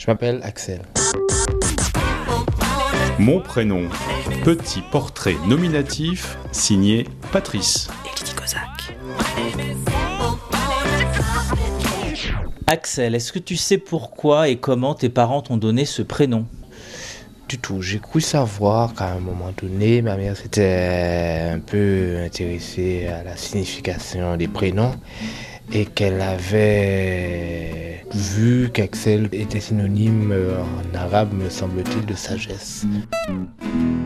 Je m'appelle Axel. Mon prénom, petit portrait nominatif signé Patrice. Axel, est-ce que tu sais pourquoi et comment tes parents t'ont donné ce prénom? Du tout. J'ai cru savoir qu'à un moment donné, ma mère s'était un peu intéressée à la signification des prénoms et qu'elle avait vu qu'Axel était synonyme euh, en arabe, me semble-t-il, de sagesse.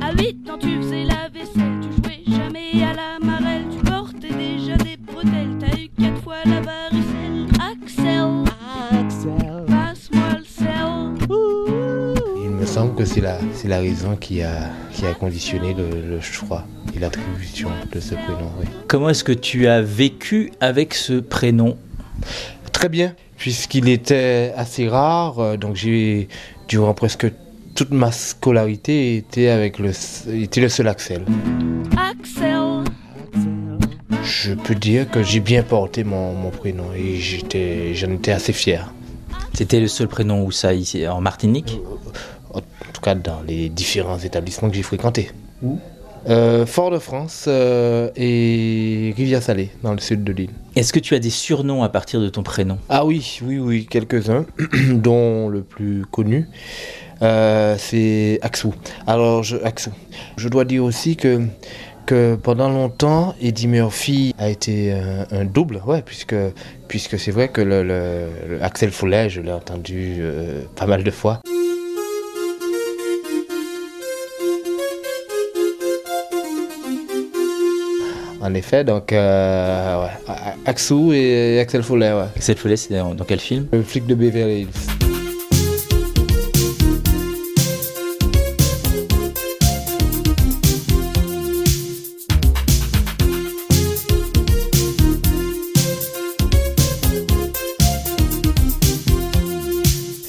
À 8 ans, tu faisais la vaisselle, tu jouais jamais à la marelle, tu portais déjà des bretelles, t'as eu quatre fois la varicelle. Axel, Axel. passe-moi le sel. Il me semble que c'est la, c'est la raison qui a, qui a conditionné le, le choix et l'attribution de ce prénom. Oui. Comment est-ce que tu as vécu avec ce prénom? Très bien, puisqu'il était assez rare, euh, donc j'ai, durant presque toute ma scolarité, été avec le, était le seul Axel. Axel, Je peux dire que j'ai bien porté mon, mon prénom et j'étais, j'en étais assez fier. C'était le seul prénom où ça, ici, en Martinique? En tout cas, dans les différents établissements que j'ai fréquentés. Euh, Fort-de-France euh, et Rivière-Salée, dans le sud de l'île. Est-ce que tu as des surnoms à partir de ton prénom? Ah oui, oui, oui, quelques-uns, dont le plus connu, euh, c'est Axou. Alors, je, Axou. Je dois dire aussi que, que pendant longtemps, Eddie Murphy a été un, un double, ouais, puisque, puisque c'est vrai que le, le- le Axel Follet, je l'ai entendu euh, pas mal de fois. En effet, donc, euh, ouais, Axou et Axel Follet, ouais. Axel Follet, c'est dans, dans quel film? Le flic de Beverly Hills.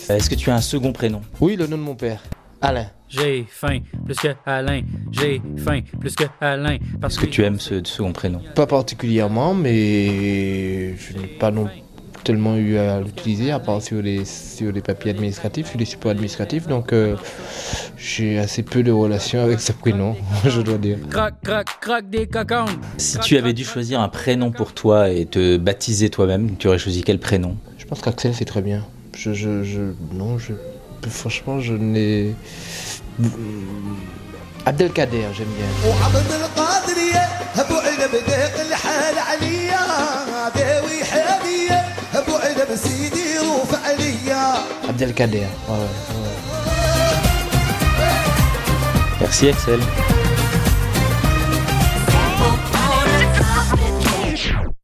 Est-ce que tu as un second prénom? Oui, le nom de mon père. Alain. J'ai faim plus que Alain. J'ai faim plus que Alain. Parce Est-ce que tu aimes ce second prénom? Pas particulièrement, mais je n'ai pas non tellement eu à l'utiliser, à part sur les, sur les papiers administratifs, sur les supports administratifs. Donc, euh, j'ai assez peu de relations avec ce prénom, je dois dire. Crac, crac, crac des cacans. Si tu avais dû choisir un prénom pour toi et te baptiser toi-même, tu aurais choisi quel prénom? Je pense qu'Axel, c'est très bien. Je, je, je, non, je, franchement, je n'ai. Abdelkader, j'aime bien. Abdelkader, ouais, ouais. Merci Axel.